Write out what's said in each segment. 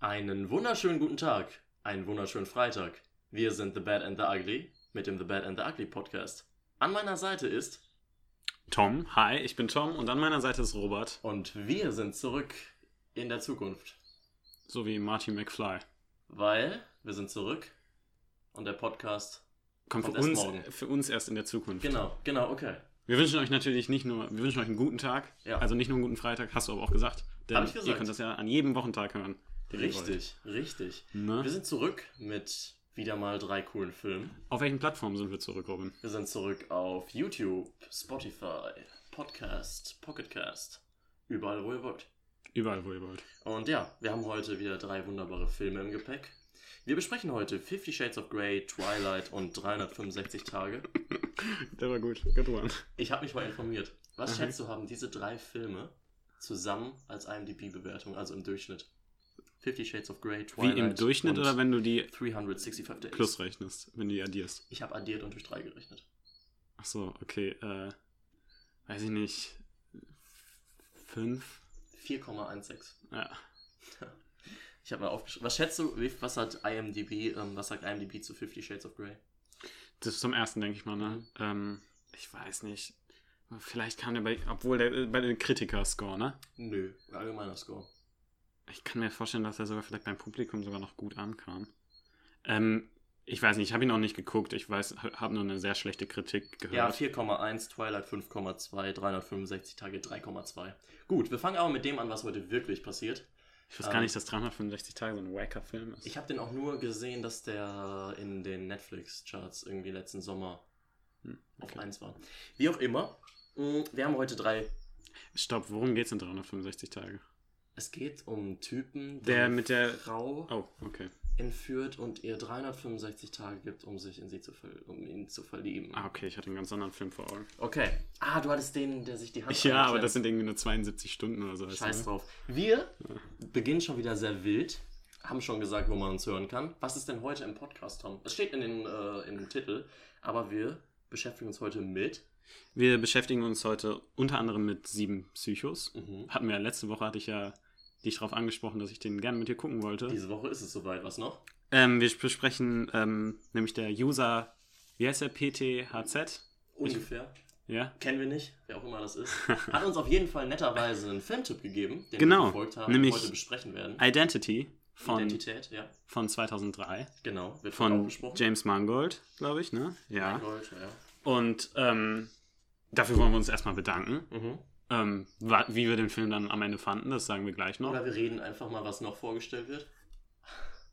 Einen wunderschönen guten Tag, einen wunderschönen Freitag. Wir sind The Bad and the Ugly mit dem The Bad and the Ugly Podcast. An meiner Seite ist Tom, hi, ich bin Tom und an meiner Seite ist Robert, und wir sind zurück in der Zukunft, so wie Marty McFly. weil wir sind zurück und der Podcast. Kommt für Kommt erst uns, morgen. für uns erst in der Zukunft. Genau, genau, okay. Wir wünschen euch natürlich nicht nur, wir wünschen euch einen guten Tag, Ja. also nicht nur einen guten Freitag, hast du aber auch gesagt. Denn Hab ich gesagt. ihr könnt das ja an jedem Wochentag hören. Richtig, richtig. Ne? Wir sind zurück mit wieder mal drei coolen Filmen. Auf welchen Plattformen sind wir zurück, Robin? Wir sind zurück auf YouTube, Spotify, Podcast, Pocketcast, überall wo ihr wollt. Überall, wo ihr wollt. Und ja, wir haben heute wieder drei wunderbare Filme im Gepäck. Wir besprechen heute Fifty Shades of Grey, Twilight und 365 Tage. Der war gut. Good one. Ich habe mich mal informiert. Was Mhm. schätzt du, haben diese drei Filme zusammen als IMDb-Bewertung, also im Durchschnitt? Fifty Shades of Grey, Wie Twilight im Durchschnitt oder wenn du die 365 Days. plus rechnest, wenn du die addierst? Ich habe addiert und durch drei gerechnet. Ach so, okay, äh, weiß ich nicht. Fünf? 4,16. Ja. Ich habe mal aufgeschrieben. Was schätzt du, wie- was hat IMDb, ähm, was sagt IMDb zu Fifty Shades of Grey? Das ist zum ersten, denke ich mal, ne? Mhm. Ähm, ich weiß nicht. Vielleicht kam der bei, obwohl der bei den Kritiker-Score, ne? Nö, allgemeiner Score. Ich kann mir vorstellen, dass er sogar vielleicht beim Publikum sogar noch gut ankam. Ähm, ich weiß nicht, ich habe ihn noch nicht geguckt. Ich weiß, habe nur eine sehr schlechte Kritik Ja, gehört. 4,1, Twilight 5,2, 365 Tage 3,2. Gut, wir fangen aber mit dem an, was heute wirklich passiert. ich wusste gar nicht, dass 365 Tage so ein wacker Film ist. Ich habe den auch nur gesehen, dass der in den Netflix-Charts irgendwie letzten Sommer Hm, auf okay. 1 war. Wie auch immer, mh, wir haben heute drei. Stopp, worum geht's in 365 Tage? Es geht um einen Typen, Der mit der- Frau Oh, okay. entführt und ihr 365 Tage gibt, um sich in sie zu, um ihn zu verlieben. Ah, okay, ich hatte einen ganz anderen Film vor Augen. Okay. Ah, du hattest den, der sich die Hand Ja, aber das sind irgendwie nur 72 Stunden oder so. Scheiß du? drauf. Wir beginnen schon wieder sehr wild. Haben schon gesagt, wo man uns hören kann. Was ist denn heute im Podcast, Tom? Es steht in den, äh, in dem Titel, aber wir beschäftigen uns heute mit. Wir beschäftigen uns heute unter anderem mit sieben Psychos. Mhm. Hatten wir letzte Woche, hatte ich ja dich darauf angesprochen, dass ich den gerne mit dir gucken wollte. Diese Woche ist es soweit. Was noch? Ähm, wir besprechen ähm, nämlich der User, wie heißt der, PTHZ? Ungefähr. Ja? Kennen wir nicht, wer auch immer das ist. Hat uns auf jeden Fall netterweise einen Filmtipp gegeben, den Genau, wir gefolgt haben nämlich- und heute besprechen werden. Identity von, Identität, ja. von 2003. Genau. Wird Von auch besprochen. James Mangold, glaube ich, ne? Ja. Mangold, ja. Und ähm, dafür wollen wir uns erstmal bedanken. Mhm. Ähm, wie wir den Film dann am Ende fanden, das sagen wir gleich noch. Oder wir reden einfach mal, was noch vorgestellt wird.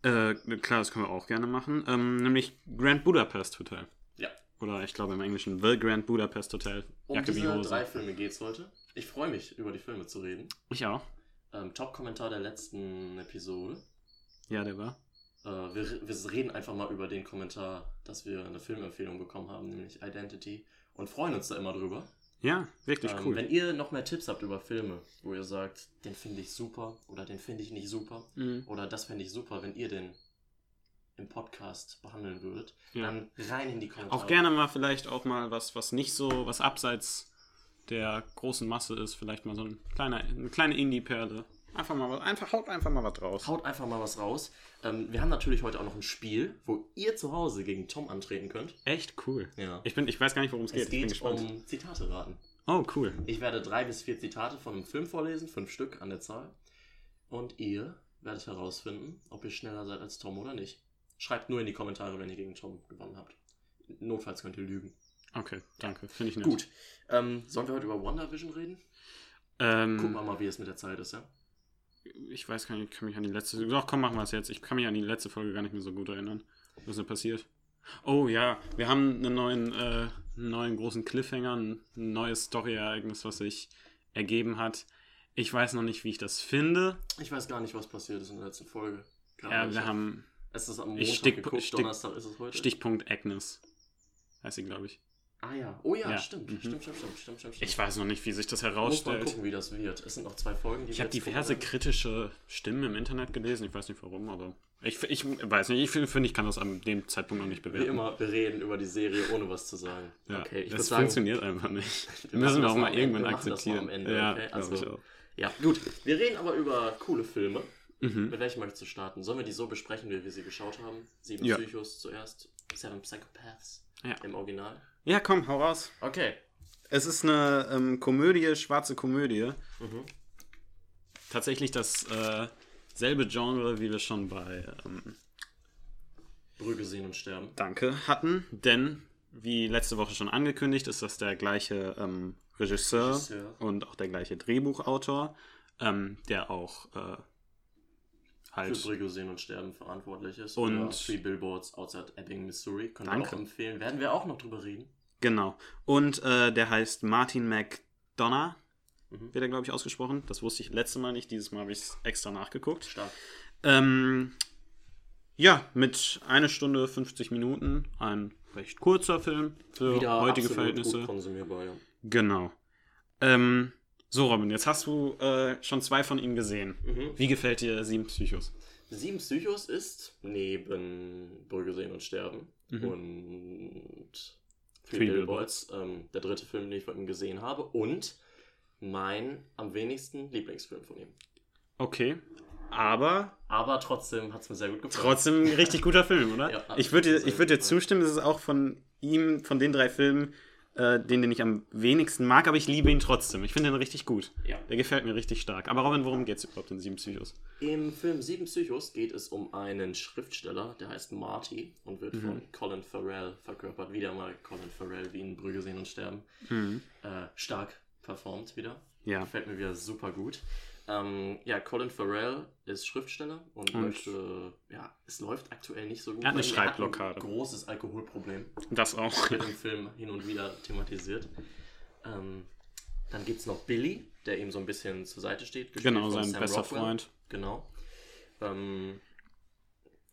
Äh, klar, das können wir auch gerne machen. Ähm, nämlich Grand Budapest Hotel. Ja. Oder ich glaube im Englischen The Grand Budapest Hotel. Um Jacke diese drei Filme geht's heute. Ich freue mich, über die Filme zu reden. Ich auch. Ähm, Top-Kommentar der letzten Episode. Ja, der war. Äh, wir, wir reden einfach mal über den Kommentar, dass wir eine Filmempfehlung bekommen haben, nämlich Identity. Und freuen uns da immer drüber. Ja, wirklich Ähm, cool. Wenn ihr noch mehr Tipps habt über Filme, wo ihr sagt, den finde ich super oder den finde ich nicht super Mhm. oder das finde ich super, wenn ihr den im Podcast behandeln würdet, Ja. dann rein in die Kommentare. Auch gerne mal vielleicht auch mal was, was nicht so, was abseits der großen Masse ist. Vielleicht mal so ein kleiner, eine kleine Indie-Perle. Einfach mal was, einfach, haut einfach mal was raus. Haut einfach mal was raus. Ähm, wir haben natürlich heute auch noch ein Spiel, wo ihr zu Hause gegen Tom antreten könnt. Echt cool. Ja. Ich, bin, ich weiß gar nicht, worum es geht. Es Ich bin geht gespannt. um Zitate raten. Oh, cool. Ich werde drei bis vier Zitate von einem Film vorlesen, fünf Stück an der Zahl. Und ihr werdet herausfinden, ob ihr schneller seid als Tom oder nicht. Schreibt nur in die Kommentare, wenn ihr gegen Tom gewonnen habt. Notfalls könnt ihr lügen. Okay, danke. Finde ich nett. Gut. Ähm, sollen wir heute über WandaVision reden? Ähm, Gucken wir mal, wie es mit der Zeit ist, ja? Ich weiß gar nicht, ich kann mich an die letzte. Doch, komm, machen wir es jetzt. Ich kann mich an die letzte Folge gar nicht mehr so gut erinnern. Was ist denn passiert? Oh ja, wir haben einen neuen, äh, neuen großen Cliffhanger, ein neues Story-Ereignis, was sich ergeben hat. Ich weiß noch nicht, wie ich das finde. Ich weiß gar nicht, was passiert ist in der letzten Folge. Gar Ja, nicht. wir haben Es ist am Montag stick- geguckt, stick- Donnerstag ist es heute. Stichpunkt Agnes. Heißt sie, glaube ich. Ah ja. Oh ja, Ja. stimmt. Mhm. Stimmt, stimmt, stimmt, stimmt, stimmt. Ich weiß noch nicht, wie sich das muss mal herausstellt. gucken, wie das wird. Es sind noch zwei Folgen, die Ich habe diverse gucken kritische Stimmen im Internet gelesen. Ich weiß nicht warum, aber ich, ich weiß nicht. Ich finde, find, ich kann das an dem Zeitpunkt noch nicht bewerten. Wie immer, wir reden über die Serie, ohne was zu sagen. Ja, okay, ich das sagen, funktioniert einfach nicht. wir Müssen wir auch mal irgendwann wir machen das mal akzeptieren. am Ende, ja, okay? Also- ja, gut. Wir reden aber über coole Filme. Mhm. Mit welchem möchtest du starten? Sollen wir die so besprechen, wie wir sie geschaut haben? Sieben Ja. Psychos zuerst. Seven Psychopaths Ja. im Original. Ja, komm, hau raus. Okay. Es ist eine ähm, Komödie, schwarze Komödie. Mhm. Tatsächlich das äh, selbe Genre, wie wir schon bei ähm, Brügge sehen und sterben. Danke hatten. Denn, wie letzte Woche schon angekündigt, ist das der gleiche ähm, Regisseur, Regisseur. und auch der gleiche Drehbuchautor, ähm, der auch äh, Für halt. Brügge sehen und sterben verantwortlich ist. Und- Three Billboards Outside Ebbing, Missouri. Können wir Danke. auch empfehlen. Werden wir auch noch drüber reden. Genau. Und äh, der heißt Martin McDonough, Mhm. wird er, glaube ich, ausgesprochen. Das wusste ich letztes Mal nicht. Dieses Mal habe ich es extra nachgeguckt. Stark. Ähm, ja, mit einer Stunde 50 Minuten. Ein recht kurzer Film für Wieder heutige Verhältnisse. gut konsumierbar, ja. Genau. Ähm, so, Robin, jetzt hast du äh, schon zwei von ihnen gesehen. Mhm. Wie gefällt dir Sieben Psychos? Sieben Psychos ist neben Brügge sehen und sterben Mhm. und Three, Billboards, ähm, der dritte Film, den ich von ihm gesehen habe und mein am wenigsten Lieblingsfilm von ihm. Okay. Aber Aber trotzdem hat es mir sehr gut gefallen. trotzdem ein richtig guter Film, oder? Ja, ich würde dir, ich würd dir zustimmen, das ist auch von ihm, von den drei Filmen, äh, den, den ich am wenigsten mag, aber ich liebe ihn trotzdem. Ich finde ihn richtig gut. Ja. Der gefällt mir richtig stark. Aber Robin, worum geht es überhaupt in Sieben Psychos? Im Film Sieben Psychos geht es um einen Schriftsteller, der heißt Marty und wird von Colin Farrell verkörpert. Wieder mal Colin Farrell, wie in Brügge sehen und sterben. Äh, stark performt wieder. Ja. Gefällt mir wieder super gut. Ähm, ja, Colin Farrell ist Schriftsteller und, Und- möchte, ja, es läuft aktuell nicht so gut. Er hat eine Schreibblockade. ein großes Alkoholproblem. Das auch. Wird im Film hin und wieder thematisiert. Ähm, dann gibt es noch Billy, der ihm so ein bisschen zur Seite steht. Genau, sein Sam bester Rockwell. Freund. Genau. Ähm,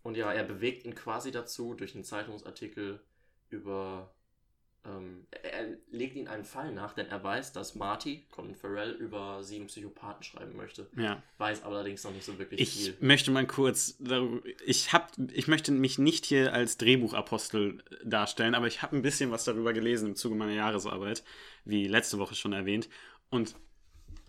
und ja, er bewegt ihn quasi dazu durch einen Zeitungsartikel über. Ähm, er, legt ihn einen Fall nach, denn er weiß, dass Marty, Colin Farrell, über sieben Psychopathen schreiben möchte. Ja. Weiß allerdings noch nicht so wirklich Ich viel. möchte mal kurz, darüber- ich hab, ich möchte mich nicht hier als Drehbuchapostel darstellen, aber ich habe ein bisschen was darüber gelesen im Zuge meiner Jahresarbeit, wie letzte Woche schon erwähnt. Und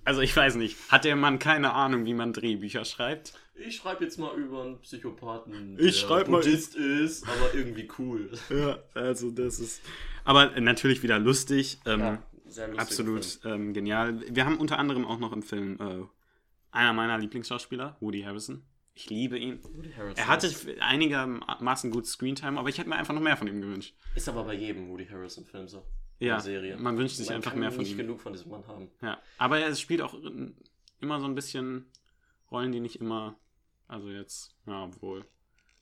also ich weiß nicht, hat der Mann keine Ahnung, wie man Drehbücher schreibt? Ich schreibe jetzt mal über einen Psychopathen, Ich der schreib mal- Buddhist ist, aber irgendwie cool. Ja, also das ist. Aber natürlich wieder lustig. Ähm, Ja, sehr lustiger absolut ähm, genial. Wir haben unter anderem auch noch im Film äh, einer meiner Lieblingsschauspieler, Woody Harrison. Ich liebe ihn. Woody Harrelson Er hatte einigermaßen gut Screentime, aber ich hätte mir einfach noch mehr von ihm gewünscht. Ist aber bei jedem Woody Harrelson-Film so. Ja, Serie. man wünscht sich Man einfach mehr von nicht ihm. genug von diesem Mann haben. Ja, aber er spielt auch immer so ein bisschen Rollen, die nicht immer, also jetzt, ja, obwohl.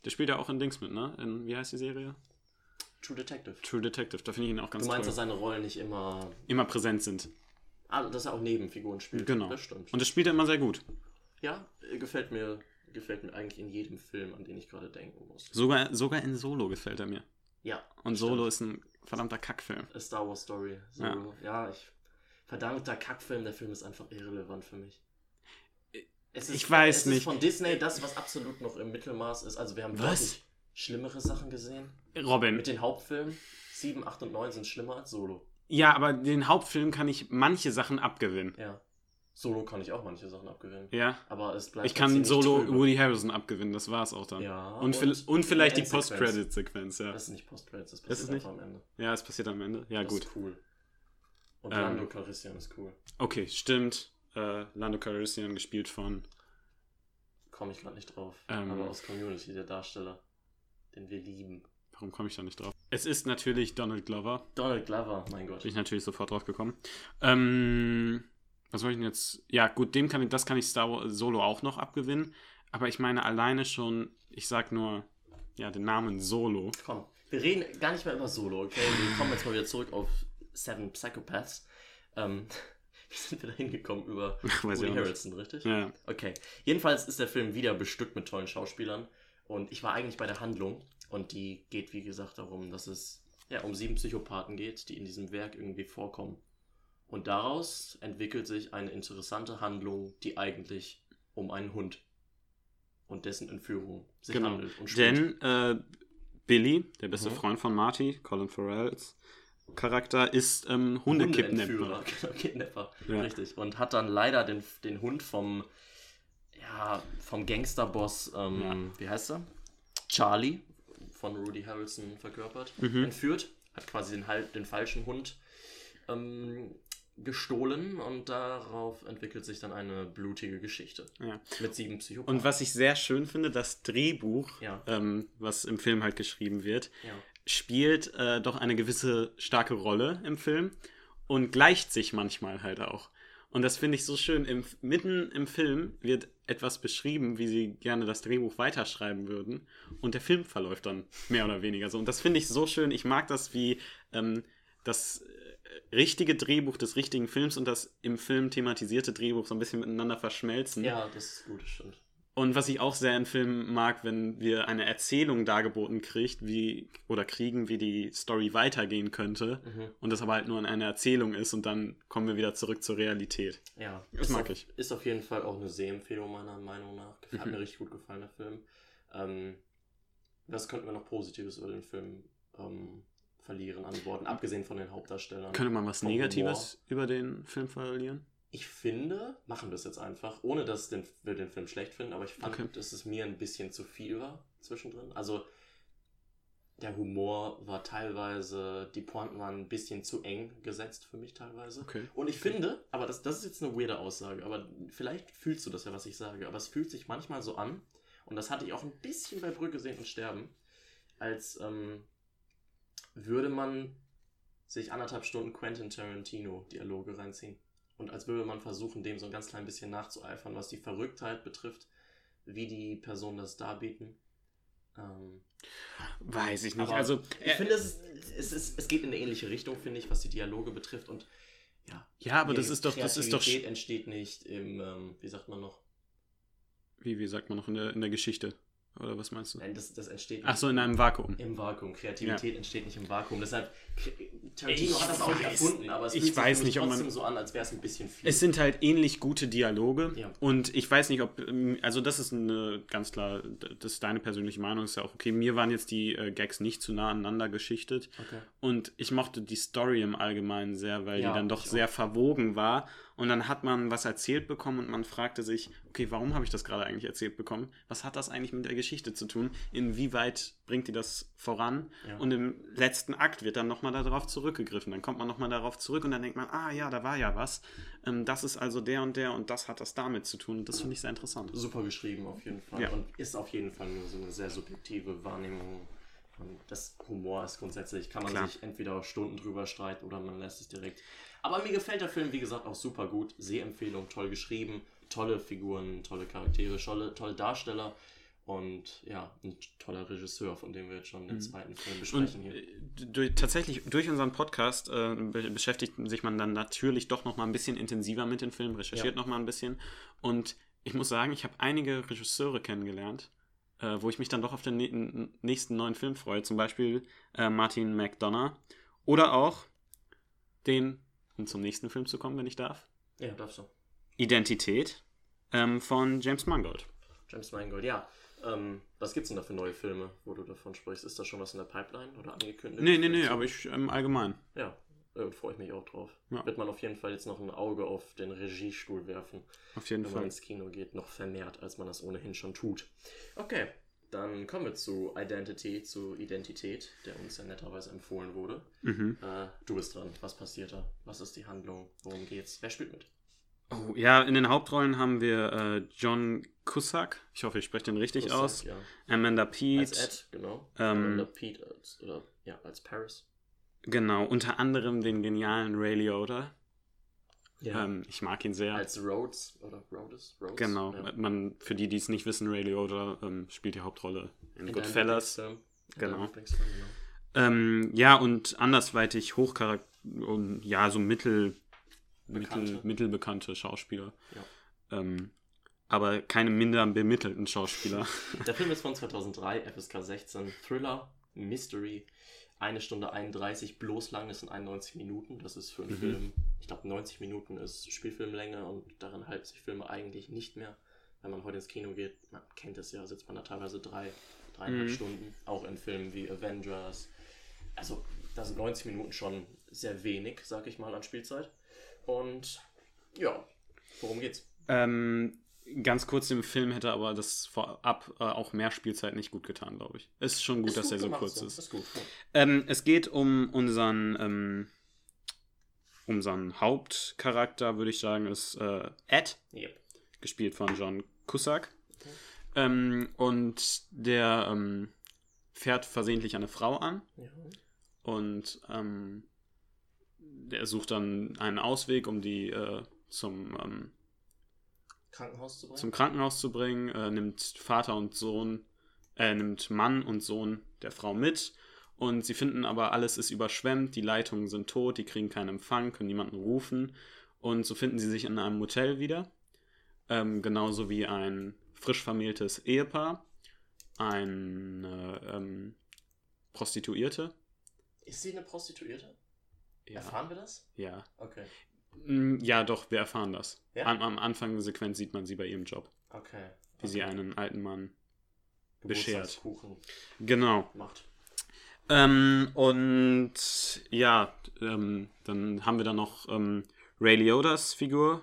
Der spielt ja auch in Dings mit, ne? In, wie heißt die Serie? True Detective. True Detective, da finde ich ihn auch ganz Du meinst, toll. dass seine Rollen nicht immer. Immer präsent sind. Ah, dass er auch Nebenfiguren spielt. Genau. Das stimmt. Und das spielt er immer sehr gut. ja, äh, gefällt mir, gefällt mir eigentlich in jedem Film, an den ich gerade denken muss. Sogar, sogar in Solo gefällt er mir. Ja. Und Solo ist ein verdammter Kackfilm. A Star Wars Story. So, Ja. ja. ich. Verdammter Kackfilm, der Film ist einfach irrelevant für mich. Es ist, Ich weiß es nicht. Ist von Disney das, was absolut noch im Mittelmaß ist. Also wir haben Was? deutlich schlimmere Sachen gesehen. Robin. Mit den Hauptfilmen 7, 8 und 9 sind schlimmer als Solo. Ja, aber den Hauptfilm kann ich manche Sachen abgewinnen. Ja. Solo kann ich auch manche Sachen abgewinnen. Ja. Aber es bleibt Ich kann Solo trübe. Woody Harrison abgewinnen, das war's auch dann. Ja, und, und und vielleicht die. Post-Credit-Sequenz, ja. Das ist nicht Post-Credits, das Das ist passiert nicht? einfach am Ende. Ja, es passiert am Ende. Ja, das gut. ist cool. Und Ähm. Lando Calrissian ist cool. Okay, stimmt. Äh, Lando Calrissian gespielt von. Komme ich gerade nicht drauf. Ähm. Aber aus Community, der Darsteller, den wir lieben. Warum komme ich da nicht drauf? Es ist natürlich Donald Glover. Donald Glover, mein Gott. Bin ich natürlich sofort drauf gekommen. Ähm, was soll ich denn jetzt? Ja, gut, dem kann ich, das kann ich Star Wars Solo auch noch abgewinnen. Aber ich meine alleine schon, ich sag nur, ja, den Namen Solo. Komm, wir reden gar nicht mehr über Solo, okay? Wir kommen jetzt mal wieder zurück auf Seven Psychopaths. Ähm, wie sind wir da hingekommen über Woody. Harrelson, richtig? Ja. Okay. Jedenfalls ist der Film wieder bestückt mit tollen Schauspielern. Und ich war eigentlich bei der Handlung. Und die geht, wie gesagt, darum, dass es ja, um sieben Psychopathen geht, die in diesem Werk irgendwie vorkommen. Und daraus entwickelt sich eine interessante Handlung, die eigentlich um einen Hund und dessen Entführung sich Genau. handelt. Und spielt. Denn äh, Billy, der beste Mhm. Freund von Marty, Colin Farrells Charakter, ist ähm, Hundekidnapper. Hundeentführer, genau, Kidnapper. Ja. Richtig. Und hat dann leider den, den Hund vom, ja, vom Gangsterboss, ähm, wie heißt er? Charlie von Rudy Harrelson verkörpert, entführt, hat quasi den, den falschen Hund ähm, gestohlen und darauf entwickelt sich dann eine blutige Geschichte. Ja. Mit sieben Psychopathen. Und was ich sehr schön finde, das Drehbuch, Ja. ähm, was im Film halt geschrieben wird, Ja. spielt äh, doch eine gewisse starke Rolle im Film und gleicht sich manchmal halt auch. Und das finde ich so schön. Im, mitten im Film wird etwas beschrieben, wie sie gerne das Drehbuch weiterschreiben würden. Und der Film verläuft dann mehr oder weniger so. Und das finde ich so schön. Ich mag das, wie ähm, das äh, richtige Drehbuch des richtigen Films und das im Film thematisierte Drehbuch so ein bisschen miteinander verschmelzen. ja, das ist gut, das stimmt. Und was ich auch sehr in Filmen mag, wenn wir eine Erzählung dargeboten kriegt, wie oder kriegen, wie die Story weitergehen könnte Mhm. und das aber halt nur in einer Erzählung ist und dann kommen wir wieder zurück zur Realität. Ja, Das mag auf, ich. Ist auf jeden Fall auch eine Sehempfehlung meiner Meinung nach. Hat Mhm. mir richtig gut gefallen, der Film. Ähm, was könnten wir noch Positives über den Film ähm, verlieren an Worten, abgesehen von den Hauptdarstellern? Könnte man was Negatives über den Film verlieren? Ich finde, machen wir es jetzt einfach, ohne dass den, wir den Film schlecht finden, aber ich fand, Okay. dass es mir ein bisschen zu viel war zwischendrin. Also der Humor war teilweise, die Pointen waren ein bisschen zu eng gesetzt für mich teilweise. Okay. Und ich finde, aber das, das ist jetzt eine weirde Aussage, aber vielleicht fühlst du das ja, was ich sage, aber es fühlt sich manchmal so an, und das hatte ich auch ein bisschen bei Brücke sehen und sterben, als ähm, würde man sich anderthalb Stunden Quentin Tarantino Dialoge reinziehen. Und als würde man versuchen, dem so ein ganz klein bisschen nachzueifern, was die Verrücktheit betrifft, wie die Personen das darbieten. Ähm, Weiß ich nicht. also, ich äh, finde, es, es, ist, es geht in eine ähnliche Richtung, finde ich, was die Dialoge betrifft. Und ja, ja, aber das ist doch, das ist doch, entsteht nicht im, ähm, wie sagt man noch? wie, wie sagt man noch in der, in der Geschichte? Oder was meinst du? Nein, das, das entsteht Ach so, in einem Vakuum. im Vakuum. Kreativität entsteht nicht im Vakuum. Deshalb, Tarantino Ich hat das auch nicht erfunden, aber es ich fühlt sich weiß nicht, ob man- trotzdem so an, als wäre es ein bisschen viel. Es sind halt ähnlich gute Dialoge. Ja. Und ich weiß nicht, ob, ähm, also das ist eine ganz klar, das ist deine persönliche Meinung, ist ja auch okay. Mir waren jetzt die äh, Gags nicht zu nah aneinander geschichtet. okay. Und ich mochte die Story im Allgemeinen sehr, weil Ja, die dann doch sehr verwogen war. Und dann hat man was erzählt bekommen und man fragte sich, okay, warum habe ich das gerade eigentlich erzählt bekommen? Was hat das eigentlich mit der Geschichte zu tun? Inwieweit bringt die das voran? Ja. Und im letzten Akt wird dann nochmal darauf zurückgegriffen. Dann kommt man nochmal darauf zurück und dann denkt man, ah ja, da war ja was. Ähm, das ist also der und der und das hat das damit zu tun. Und das finde ich sehr interessant. Super geschrieben auf jeden Fall. Ja. Und ist auf jeden Fall nur so eine sehr subjektive Wahrnehmung. Und das Humor ist grundsätzlich, kann man Klar. sich entweder Stunden drüber streiten oder man lässt es direkt. Aber mir gefällt der Film, wie gesagt, auch super gut. Sehempfehlung, toll geschrieben, tolle Figuren, tolle Charaktere, tolle, tolle Darsteller und ja, ein toller Regisseur, von dem wir jetzt schon den zweiten Film Und besprechen hier. äh, durch, tatsächlich durch unseren Podcast äh, be beschäftigt sich man dann natürlich doch noch mal ein bisschen intensiver mit den Filmen, recherchiert Ja. noch mal ein bisschen. Und ich muss sagen, ich habe einige Regisseure kennengelernt, äh, wo ich mich dann doch auf den nä- n- nächsten neuen Film freue. Zum Beispiel äh, Martin McDonough oder auch den, um zum nächsten Film zu kommen, wenn ich darf, Ja, darfst du. Identität ähm, von James Mangold. James Mangold, ja. Ähm, was gibt's denn da für neue Filme, wo du davon sprichst? Ist da schon was in der Pipeline oder angekündigt? Nee, nee, nee, aber ich im Allgemeinen. Ja, äh, freue ich mich auch drauf. Ja. Wird man auf jeden Fall jetzt noch ein Auge auf den Regiestuhl werfen, Auf jeden wenn man Fall. ins Kino geht, noch vermehrt, als man das ohnehin schon tut. Okay, dann kommen wir zu Identity, zu Identität, der uns ja netterweise empfohlen wurde. Mhm. Äh, du bist dran. Was passiert da? Was ist die Handlung? Worum geht's? Wer spielt mit? Oh, ja, in den Hauptrollen haben wir äh, John Cusack, ich hoffe, ich spreche den richtig Cusack, aus, Ja. Amanda Pete, Als Ed, genau. Ähm, Oder Pete als, oder, ja, als Paris. genau, unter anderem den genialen Ray Liotta. Ja. Ähm, ich mag ihn sehr. als Rhodes oder Rhodes? Rhodes? genau, Ja. man, für die, die es nicht wissen, Ray Liotta ähm, spielt die Hauptrolle in, In Goodfellas. Genau. genau. Ähm, ja, und andersweitig hochcharakter und ja, so mittel, mittel, Bekannte. mittelbekannte Schauspieler. Ja. Ähm, aber keine minder bemittelten Schauspieler. Der Film ist von 2003, FSK 16, Thriller, Mystery, eine Stunde 31, bloß lang, das sind 91 Minuten, das ist für einen Mhm. Film, ich glaube 90 Minuten ist Spielfilmlänge und daran halten sich Filme eigentlich nicht mehr. Wenn man heute ins Kino geht, man kennt es ja, sitzt man da teilweise drei, dreieinhalb Mhm. Stunden, auch in Filmen wie Avengers. Also da sind 90 Minuten schon sehr wenig, sag ich mal, an Spielzeit. Und ja, worum geht's? Ähm, ganz kurz im Film hätte aber das vorab äh, auch mehr Spielzeit nicht gut getan, glaube ich. Ist schon gut, Ist dass gut er so kurz so. ist. Ist gut. Ähm, es geht um unseren, ähm, unseren Hauptcharakter, würde ich sagen, ist äh, Ed, Yep. gespielt von John Cusack. Ähm, und der ähm, fährt versehentlich eine Frau an Ja. und ähm, der sucht dann einen Ausweg, um die äh, zum, ähm, Krankenhaus zu bringen. zum Krankenhaus zu bringen, äh, nimmt Vater und Sohn, äh, nimmt Mann und Sohn der Frau mit. Und sie finden aber, alles ist überschwemmt, die Leitungen sind tot, die kriegen keinen Empfang, können niemanden rufen. Und so finden sie sich in einem Motel wieder. Ähm, genauso wie ein frisch vermähltes Ehepaar, eine ähm, Prostituierte. ist sie eine Prostituierte? Ja, Erfahren wir das? ja. Okay. Mm, Ja, doch, wir erfahren das. Ja? Am, am Anfang der Sequenz sieht man sie bei ihrem Job, Okay. wie sie okay. einen alten Mann beschert. Genau. macht. Ähm, und ja, ähm, dann haben wir da noch ähm, Ray Liotas Figur,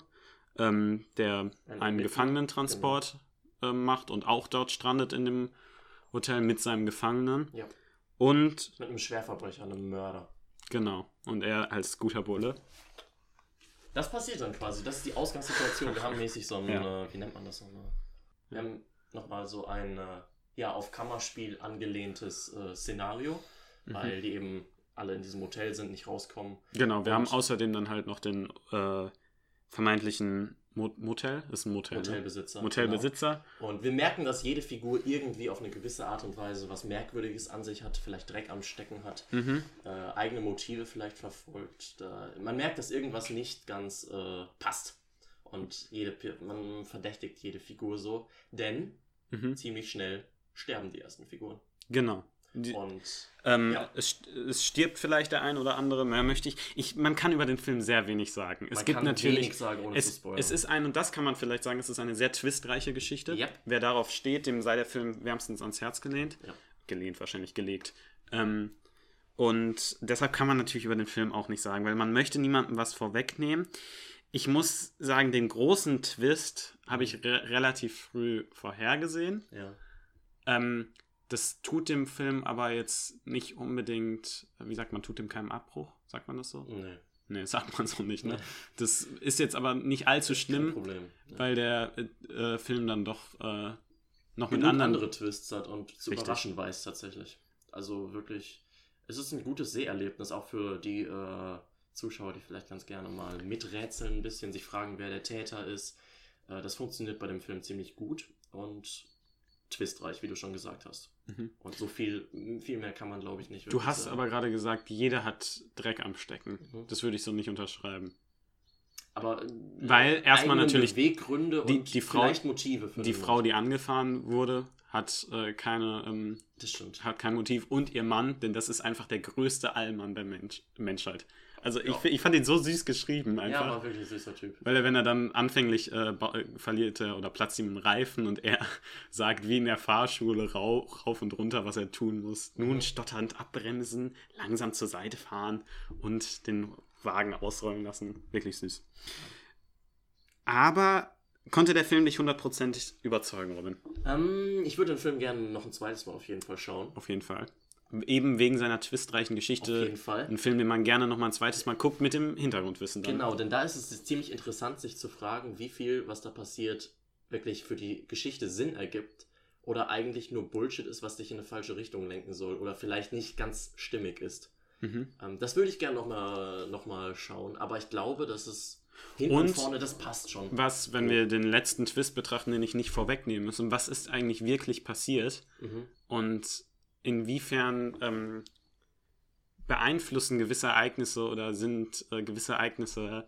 ähm, der Ein einen Gefangenentransport ähm, macht und auch dort strandet in dem Hotel mit seinem Gefangenen. Ja. Und Mit einem Schwerverbrecher, einem Mörder. genau, und er als guter Bulle. Das passiert dann quasi. Das ist die Ausgangssituation. Wir haben mäßig so ein, Ja. äh, wie nennt man das nochmal? Wir haben nochmal so ein, äh, ja, auf Kammerspiel angelehntes äh, Szenario, Mhm. weil die eben alle in diesem Hotel sind, nicht rauskommen. Genau, wir Und- haben außerdem dann halt noch den äh, vermeintlichen Mo Motel, ist ein Motel, ne? Motelbesitzer. Motelbesitzer. Genau. Und wir merken, dass jede Figur irgendwie auf eine gewisse Art und Weise was Merkwürdiges an sich hat, vielleicht Dreck am Stecken hat, Mhm. äh, eigene Motive vielleicht verfolgt. Da, man merkt, dass irgendwas nicht ganz äh, passt. Und jede, man verdächtigt jede Figur so, denn Mhm. ziemlich schnell sterben die ersten Figuren. Genau. Die, Und Ähm, Ja. es, es stirbt vielleicht der ein oder andere, mehr möchte ich. ich. Man kann über den Film sehr wenig sagen. Es man gibt kann natürlich. wenig sagen, Es, es ist ein, und das kann man vielleicht sagen, es ist eine sehr twistreiche Geschichte. Yep. Wer darauf steht, dem sei der Film wärmstens ans Herz gelehnt. Ja. Gelehnt, wahrscheinlich gelegt. Ähm, und deshalb kann man natürlich über den Film auch nicht sagen, weil man möchte niemandem was vorwegnehmen. Ich muss sagen, den großen Twist habe ich re relativ früh vorhergesehen. ja. Ähm, das tut dem Film aber jetzt nicht unbedingt, wie sagt man, tut dem keinen Abbruch? Sagt man das so? Nee, Nee, sagt man so nicht, ne? Nee. Das ist jetzt aber nicht allzu schlimm. Ja. weil der äh, Film dann doch äh, noch mit Genug anderen. andere Twists hat und zu Richtig. überraschen weiß tatsächlich. Also wirklich, es ist ein gutes Seherlebnis, auch für die äh, Zuschauer, die vielleicht ganz gerne mal miträtseln ein bisschen, sich fragen, wer der Täter ist. Äh, das funktioniert bei dem Film ziemlich gut und twistreich, wie du schon gesagt hast. Mhm. Und so viel, viel mehr kann man, glaube ich, nicht. Du hast sagen. aber gerade gesagt, jeder hat Dreck am Stecken. Mhm. Das würde ich so nicht unterschreiben. Aber äh, Weil erstmal natürlich Beweggründe die- und die Frau- vielleicht Motive für Die Frau, die angefahren wurde, hat äh, keine ähm, hat kein Motiv und ihr Mann, denn das ist einfach der größte Allmann der Mensch Menschheit. Also ich, Ja. ich fand ihn so süß geschrieben Ja, einfach. war wirklich ein süßer Typ. weil er, wenn er dann anfänglich äh, äh, verliert er oder platzt ihm einen Reifen und er sagt wie in der Fahrschule rau, rauf und runter, was er tun muss. Nun stotternd abbremsen, langsam zur Seite fahren und den Wagen ausrollen lassen. Wirklich süß. Aber konnte der Film dich hundertprozentig überzeugen, Robin? Ähm, ich würde den Film gerne noch ein zweites Mal auf jeden Fall schauen. Auf jeden Fall. Eben wegen seiner twistreichen Auf Geschichte. jeden Fall. Ein Film, den man gerne noch mal ein zweites Mal guckt, mit dem Hintergrundwissen dann. Genau, denn da ist es ziemlich interessant, sich zu fragen, wie viel, was da passiert, wirklich für die Geschichte Sinn ergibt oder eigentlich nur Bullshit ist, was dich in eine falsche Richtung lenken soll oder vielleicht nicht ganz stimmig ist. Mhm. Ähm, das würde ich gerne nochmal noch mal schauen, aber ich glaube, dass es hinten und Und- vorne, das passt schon. Was, wenn wir den letzten Twist betrachten, den ich nicht vorwegnehmen muss, und was ist eigentlich wirklich passiert Mhm. und inwiefern ähm, beeinflussen gewisse Ereignisse oder sind äh, gewisse Ereignisse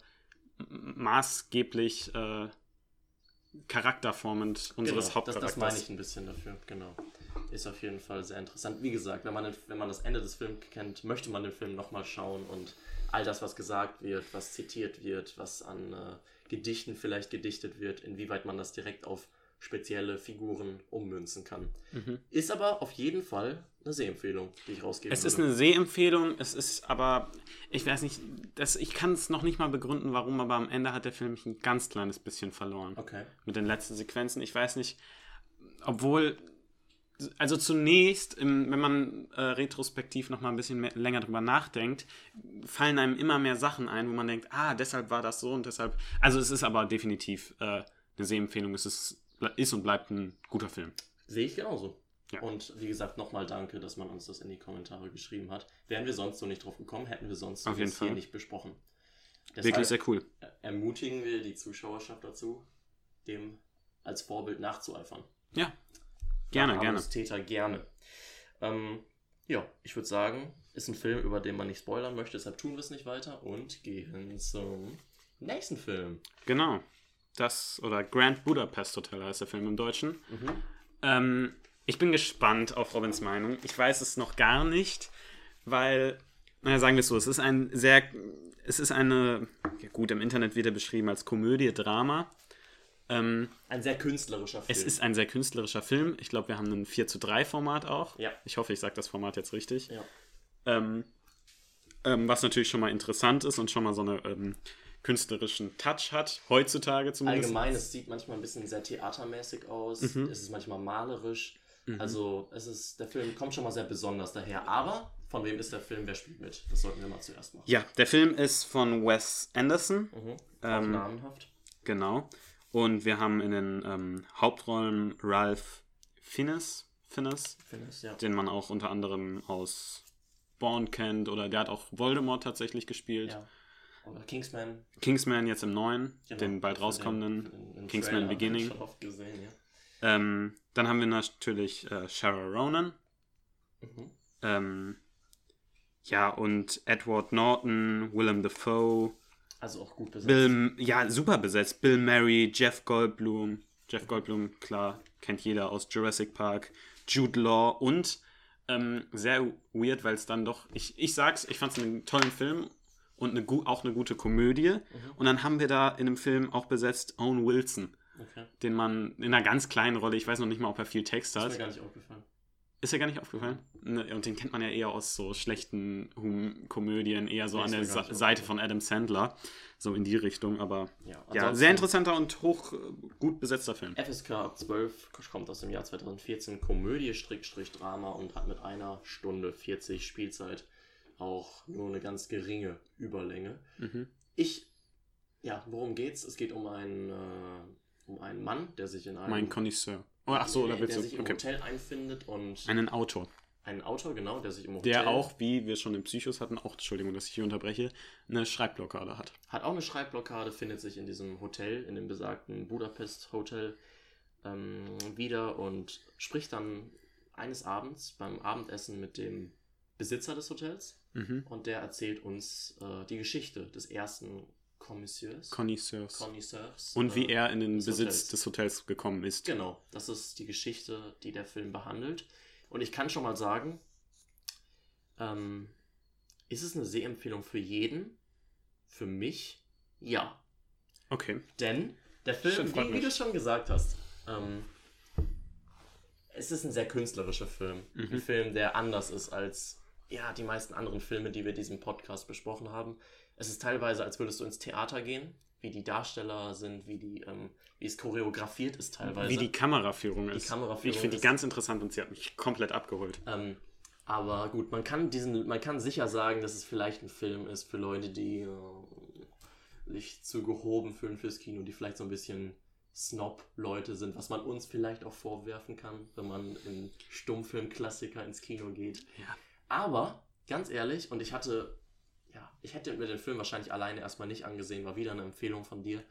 maßgeblich äh, charakterformend unseres genau, das, Hauptcharakters. das meine ich ein bisschen dafür, genau. Ist auf jeden Fall sehr interessant. Wie gesagt, wenn man, wenn man das Ende des Films kennt, möchte man den Film nochmal schauen und all das, was gesagt wird, was zitiert wird, was an äh, Gedichten vielleicht gedichtet wird, inwieweit man das direkt auf spezielle Figuren ummünzen kann. Mhm. Ist aber auf jeden Fall eine Sehempfehlung, die ich rausgebe. Es ist eine Sehempfehlung, es ist aber, ich weiß nicht, das, ich kann es noch nicht mal begründen, warum, aber am Ende hat der Film mich ein ganz kleines bisschen verloren. Okay. Mit den letzten Sequenzen. Ich weiß nicht, obwohl, also zunächst, im, wenn man äh, retrospektiv noch mal ein bisschen mehr, länger drüber nachdenkt, fallen einem immer mehr Sachen ein, wo man denkt, ah, deshalb war das so und deshalb. Also es ist aber definitiv äh, eine Sehempfehlung. Es ist, ist und bleibt ein guter Film. Sehe ich genauso. Ja. Und wie gesagt, nochmal danke, dass man uns das in die Kommentare geschrieben hat. Wären wir sonst so nicht drauf gekommen, hätten wir sonst jeden das hier Fall. nicht besprochen. Wirklich sehr cool. ermutigen wir die Zuschauerschaft dazu, dem als Vorbild nachzueifern. Ja. Gerne, gerne. uns Täter gerne. Ähm, ja, ich würde sagen, ist ein Film, über den man nicht spoilern möchte, deshalb tun wir es nicht weiter und gehen zum nächsten Film. Genau. Das, oder Grand Budapest Hotel heißt der Film im Deutschen. Mhm. Ähm, ich bin gespannt auf Robins Meinung. Ich weiß es noch gar nicht, weil, naja, sagen wir es so, es ist ein sehr, es ist eine, ja gut, im Internet wird er beschrieben als Komödie, Drama. Ähm, Ein sehr künstlerischer Film. es ist ein sehr künstlerischer Film. Ich glaube, wir haben ein 4 zu 3 Format auch. Ja. Ich hoffe, ich sage das Format jetzt richtig. ja. Ähm, ähm, was natürlich schon mal interessant ist und schon mal so einen ähm, künstlerischen Touch hat, heutzutage zumindest. Allgemein, es sieht manchmal ein bisschen sehr theatermäßig aus. Mhm. Es ist manchmal malerisch. Also, es ist, der Film kommt schon mal sehr besonders daher. Aber von wem ist der Film? Wer spielt mit? Das sollten wir mal zuerst machen. Ja, der Film ist von Wes Anderson. Mhm. Auch Ähm, namenhaft. Genau. Und wir haben in den ähm, Hauptrollen Ralph Fiennes, Fiennes, ich, ja. den man auch unter anderem aus Bourne kennt oder der hat auch Voldemort tatsächlich gespielt. ja. Oder Kingsman. Kingsman jetzt im neuen, Genau. den bald Den- rauskommenden. den- den Kingsman Trailer Beginning. Gesehen, ja. Ähm, dann haben wir natürlich äh, Shara Ronan. Mhm. Ähm, ja, und Edward Norton, Willem Dafoe, Also auch gut besetzt. Bill, ja, super besetzt. Bill Murray, Jeff Goldblum. Jeff Goldblum, klar, kennt jeder aus Jurassic Park. Jude Law und ähm, sehr weird, weil es dann doch, ich, ich sag's, ich fand's einen tollen Film und eine, auch eine gute Komödie. Mhm. Und dann haben wir da in dem Film auch besetzt Owen Wilson, Okay. den man in einer ganz kleinen Rolle, ich weiß noch nicht mal, ob er viel Text Ist hat. mir gar nicht aufgefallen. Ist ja gar nicht aufgefallen. Ne, Und den kennt man ja eher aus so schlechten hum Komödien, eher so Nee, an ist der Sa Seite von Adam Sandler. So in die Richtung, aber Ja, ja, sehr interessanter und hoch äh, gut besetzter Film. FSK ab 12 kommt aus dem Jahr 2014, Komödie, Strickstrich, Drama und hat mit einer Stunde 40 Spielzeit auch nur eine ganz geringe Überlänge. Mhm. Ich, ja, worum geht's? Es geht um einen, äh, um einen Mann, der sich in einem, Mein Connoisseur. Oh, ach so, da der, willst der sich du. im Okay. Hotel einfindet und Einen Autor, einen Autor, genau, der sich im Hotel der auch, wie wir schon im Psychos hatten, auch, Entschuldigung, dass ich hier unterbreche, eine Schreibblockade hat. hat auch eine Schreibblockade, findet sich in diesem Hotel, in dem besagten Budapest Hotel ähm, wieder und spricht dann eines Abends beim Abendessen mit dem Besitzer des Hotels Mhm. und der erzählt uns äh, die Geschichte des ersten Connoisseurs. Connoisseurs. Und wie äh, er in den des Besitz Hotels. des Hotels gekommen ist. Genau, das ist die Geschichte, die der Film behandelt. Und ich kann schon mal sagen, ähm, ist es eine Sehempfehlung für jeden? Für mich? Ja. Okay. Denn der Film, wie, wie du schon gesagt hast, ähm, es ist ein sehr künstlerischer Film. Mhm. Ein Film, der anders ist als ja, die meisten anderen Filme, die wir in diesem Podcast besprochen haben. Es ist teilweise, als würdest du ins Theater gehen, wie die Darsteller sind, wie, die, ähm, wie es choreografiert ist teilweise. Wie die Kameraführung ist. Kameraführung ich finde die ganz interessant und sie hat mich komplett abgeholt. Ähm, aber gut, man kann diesen, man kann sicher sagen, dass es vielleicht ein Film ist für Leute, die äh, sich zu gehoben fühlen fürs Kino, die vielleicht so ein bisschen Snob-Leute sind, was man uns vielleicht auch vorwerfen kann, wenn man in Stummfilm-Klassiker ins Kino geht. Ja. Aber, ganz ehrlich, und ich hatte, ja, ich hätte mir den Film wahrscheinlich alleine erstmal nicht angesehen, war wieder eine Empfehlung von dir.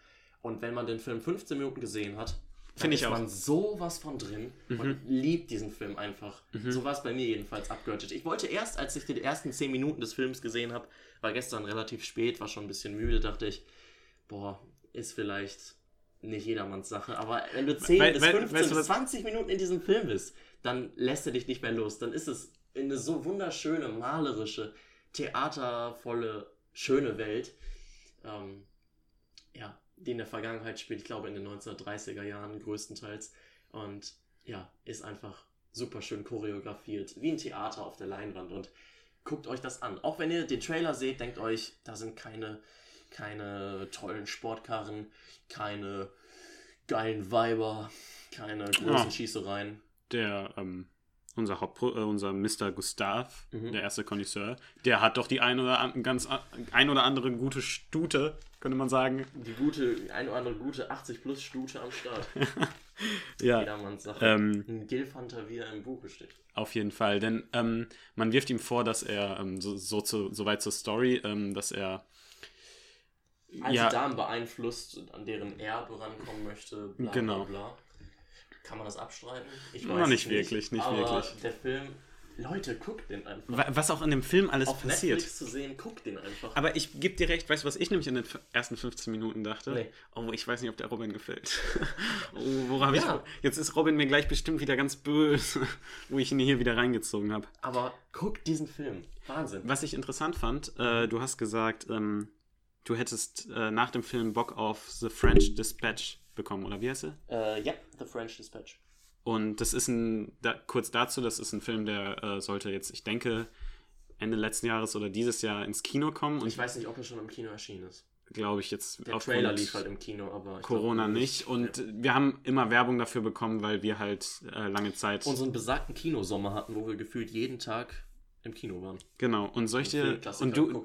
Und wenn man den Film 15 Minuten gesehen hat, Finde ich ist auch. man sowas von drin und liebt diesen Film einfach. Mhm. So war es bei mir jedenfalls abgehört. Ich wollte erst, als ich die ersten 10 Minuten des Films gesehen habe, war gestern relativ spät, war schon ein bisschen müde, dachte ich, boah, ist vielleicht nicht jedermanns Sache. Aber wenn du 10 Weil- bis weil- 15 weißt du bis was- 20 Minuten in diesem Film bist, dann lässt er dich nicht mehr los. Dann ist es eine so wunderschöne, malerische, theatervolle, schöne Welt. Ähm, ja, die in der Vergangenheit spielt, ich glaube in den 1930er Jahren größtenteils. Und ja, ist einfach super schön choreografiert, wie ein Theater auf der Leinwand. Und guckt euch das an. Auch wenn ihr den Trailer seht, denkt euch, da sind keine, keine tollen Sportkarren, keine geilen Weiber, keine großen Ja. Schießereien. Der, ähm, unser Haupt, äh, unser Mr. Gustav, Mhm. der erste Connoisseur, der hat doch die ein oder, an, ganz, ein oder andere gute Stute, könnte man sagen. Die gute, eine oder andere gute 80 plus Stute am Start. Ja, Jedermanns Sache. ähm, Ein Gilfhunter, wie er im Buche steht. auf jeden Fall. Denn ähm, man wirft ihm vor, dass er, ähm, so, so, zu, so weit zur Story, ähm, dass er. Alte ja, Damen beeinflusst, an deren Erbe rankommen möchte, bla Genau. bla bla. Kann man das abstreiten? Ich Na, es nicht wirklich, nicht aber wirklich. der Film, Leute, guckt den einfach. wa- was auch in dem Film alles Auf passiert. Netflix zu sehen, guckt den einfach. Aber ich gebe dir recht, weißt du, was ich nämlich in den ersten 15 Minuten dachte? Nee. Oh, ich weiß nicht, ob der Robin gefällt. oh, worauf Ja. ich. Jetzt ist Robin mir gleich bestimmt wieder ganz böse, wo ich ihn hier wieder reingezogen habe. Aber guckt diesen Film. Wahnsinn. Was ich interessant fand, äh, du hast gesagt, ähm, du hättest äh, nach dem Film Bock auf The French Dispatch bekommen, oder wie heißt er? Äh, ja, The French Dispatch. Und das ist ein, da, kurz dazu, das ist ein Film, der äh, sollte jetzt, ich denke, Ende letzten Jahres oder dieses Jahr ins Kino kommen. Und Ich weiß nicht, ob er schon im Kino erschienen ist. glaube ich jetzt Der Trailer lief halt im Kino, aber ich Corona glaub, nicht. Und wir haben immer Werbung dafür bekommen, weil wir halt äh, lange Zeit. unseren besagten Kinosommer hatten, wo wir gefühlt jeden Tag im Kino waren. genau. Und solche. Filmklassiker Und du.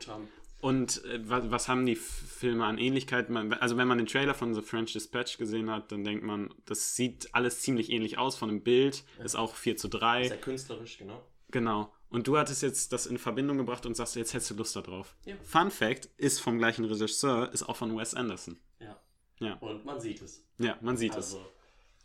Und äh, was, was haben die Filme an Ähnlichkeit? Man, also wenn man den Trailer von The French Dispatch gesehen hat, dann denkt man, das sieht alles ziemlich ähnlich aus von dem Bild. Ist auch 4 zu 3. Sehr künstlerisch, genau. Genau. Und du hattest jetzt das in Verbindung gebracht und sagst, jetzt hättest du Lust darauf. Ja. Fun Fact, ist vom gleichen Regisseur, ist auch von Wes Anderson. Ja. Ja. Und man sieht es. Ja, man sieht es. Also,